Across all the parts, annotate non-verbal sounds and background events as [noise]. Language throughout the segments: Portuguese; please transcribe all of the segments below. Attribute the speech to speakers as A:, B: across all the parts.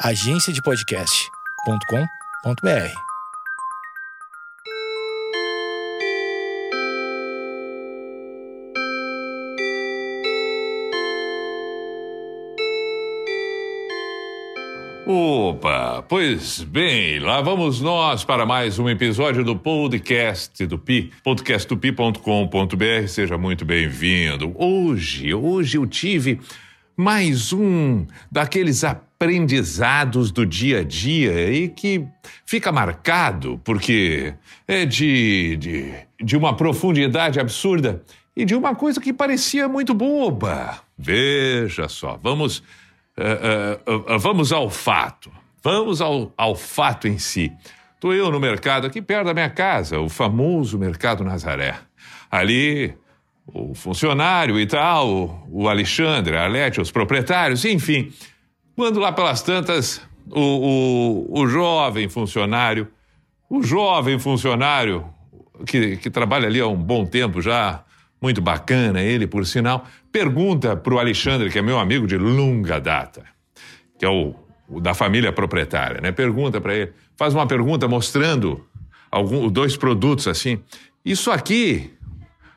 A: agenciadepodcast.com.br.
B: Opa, pois bem, lá vamos nós para mais um episódio do podcast do Pi, podcastdopi.com.br. Seja muito bem-vindo. Hoje, hoje eu tive mais um daqueles aprendizados do dia a dia e que fica marcado porque é de, de, de uma profundidade absurda e de uma coisa que parecia muito boba. Veja só, vamos uh, uh, uh, vamos ao fato. Vamos ao, ao fato em si. Estou eu no mercado aqui perto da minha casa, o famoso Mercado Nazaré. Ali, o funcionário e tal, o Alexandre, a Arlete, os proprietários, enfim. Quando lá pelas tantas, o, o, o jovem funcionário, o jovem funcionário que, que trabalha ali há um bom tempo já, muito bacana ele, por sinal, pergunta para o Alexandre, que é meu amigo de longa data, que é o, o da família proprietária, né? Pergunta para ele, faz uma pergunta mostrando algum, dois produtos assim. Isso aqui,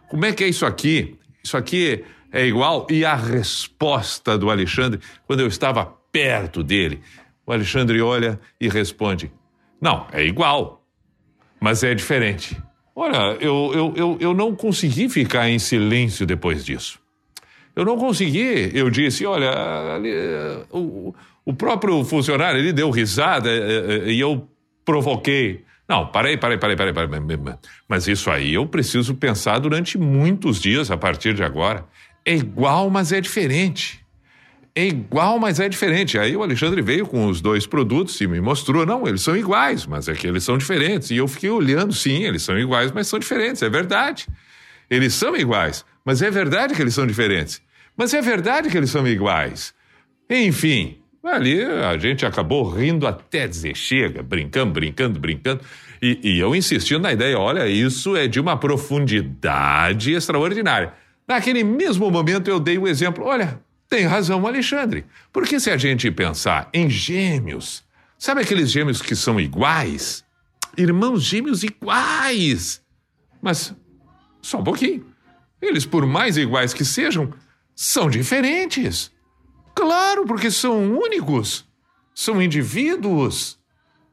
B: como é que é isso aqui? Isso aqui é igual? E a resposta do Alexandre, quando eu estava perto dele, o Alexandre olha e responde: Não, é igual, mas é diferente. Olha, eu, eu, eu, eu não consegui ficar em silêncio depois disso. Eu não consegui. Eu disse: olha, ali, o, o próprio funcionário ele deu risada e eu provoquei. Não, parei, parei, parei, parei, parei. Mas isso aí eu preciso pensar durante muitos dias a partir de agora. É igual, mas é diferente é igual, mas é diferente. Aí o Alexandre veio com os dois produtos e me mostrou, não, eles são iguais, mas é que eles são diferentes. E eu fiquei olhando, sim, eles são iguais, mas são diferentes, é verdade. Eles são iguais, mas é verdade que eles são diferentes. Mas é verdade que eles são iguais. Enfim, ali a gente acabou rindo até dizer chega, brincando, brincando, brincando. E, e eu insistindo na ideia, olha, isso é de uma profundidade extraordinária. Naquele mesmo momento eu dei o exemplo, olha, tem razão, Alexandre. Porque se a gente pensar em gêmeos, sabe aqueles gêmeos que são iguais? Irmãos gêmeos iguais. Mas só um pouquinho. Eles, por mais iguais que sejam, são diferentes. Claro, porque são únicos. São indivíduos.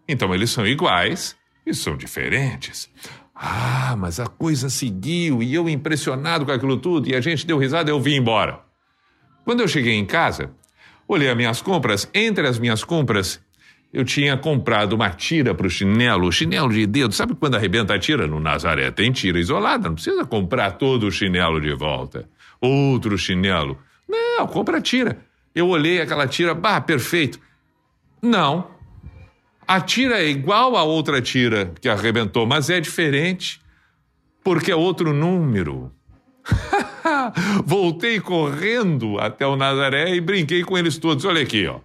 B: Então eles são iguais e são diferentes. Ah, mas a coisa seguiu e eu impressionado com aquilo tudo e a gente deu risada e eu vim embora. Quando eu cheguei em casa, olhei as minhas compras. Entre as minhas compras, eu tinha comprado uma tira para o chinelo, chinelo de dedo. Sabe quando arrebenta a tira? No Nazaré tem tira isolada, não precisa comprar todo o chinelo de volta. Outro chinelo. Não, compra a tira. Eu olhei aquela tira, bah, perfeito. Não. A tira é igual a outra tira que arrebentou, mas é diferente, porque é outro número. [laughs] Voltei correndo até o Nazaré e brinquei com eles todos. Olha aqui, ó.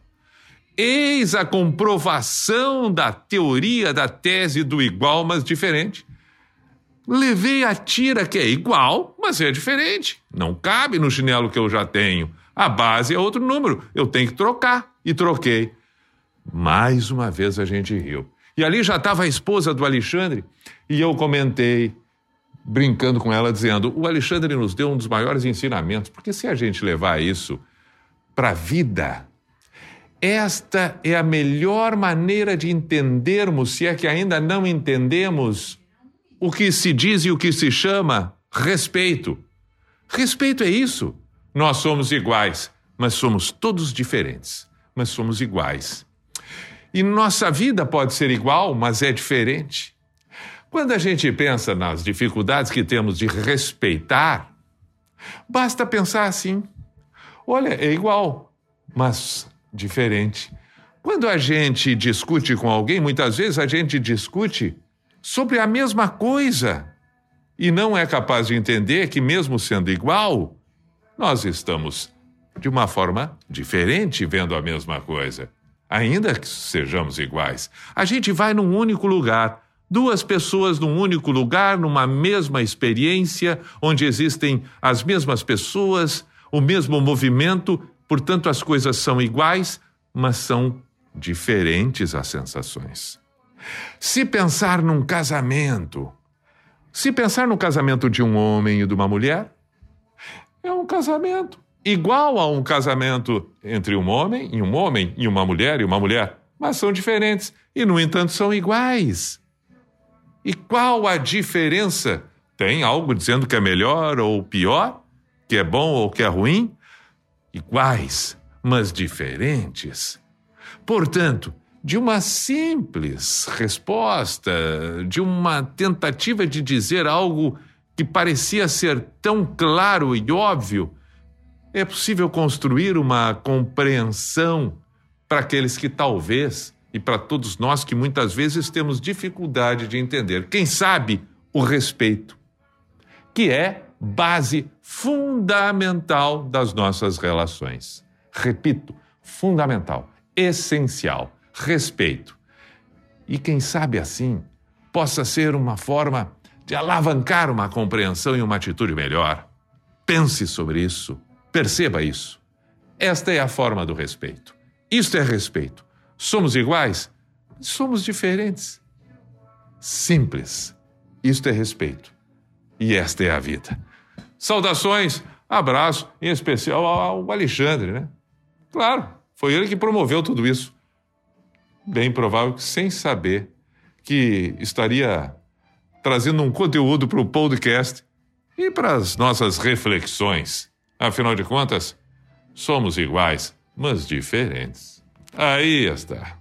B: Eis a comprovação da teoria da tese do igual, mas diferente. Levei a tira que é igual, mas é diferente. Não cabe no chinelo que eu já tenho. A base é outro número. Eu tenho que trocar. E troquei. Mais uma vez a gente riu. E ali já estava a esposa do Alexandre e eu comentei brincando com ela, dizendo: o Alexandre nos deu um dos maiores ensinamentos, porque se a gente levar isso para a vida, esta é a melhor maneira de entendermos, se é que ainda não entendemos, o que se diz e o que se chama respeito. Respeito é isso. Nós somos iguais, mas somos todos diferentes, mas somos iguais. E nossa vida pode ser igual, mas é diferente. Quando a gente pensa nas dificuldades que temos de respeitar, basta pensar assim: olha, é igual, mas diferente. Quando a gente discute com alguém, muitas vezes a gente discute sobre a mesma coisa e não é capaz de entender que, mesmo sendo igual, nós estamos de uma forma diferente vendo a mesma coisa. Ainda que sejamos iguais, a gente vai num único lugar Duas pessoas num único lugar, numa mesma experiência, onde existem as mesmas pessoas, o mesmo movimento, portanto as coisas são iguais, mas são diferentes as sensações. Se pensar num casamento, se pensar no casamento de um homem e de uma mulher, é um casamento igual a um casamento entre um homem e um homem e uma mulher e uma mulher, mas são diferentes e, no entanto, são iguais. E qual a diferença? Tem algo dizendo que é melhor ou pior? Que é bom ou que é ruim? Iguais, mas diferentes. Portanto, de uma simples resposta, de uma tentativa de dizer algo que parecia ser tão claro e óbvio, é possível construir uma compreensão para aqueles que talvez, e para todos nós que muitas vezes temos dificuldade de entender. Quem sabe o respeito, que é base fundamental das nossas relações. Repito, fundamental, essencial, respeito. E quem sabe assim possa ser uma forma de alavancar uma compreensão e uma atitude melhor. Pense sobre isso Perceba isso. Esta é a forma do respeito. Isto é respeito. Somos iguais? Somos diferentes. Simples. Isto é respeito. E esta é a vida. Saudações, abraço, em especial ao Alexandre, né? Claro, foi ele que promoveu tudo isso. Bem provável que sem saber que estaria trazendo um conteúdo para o podcast e para as nossas reflexões. Afinal de contas, somos iguais, mas diferentes. Aí está.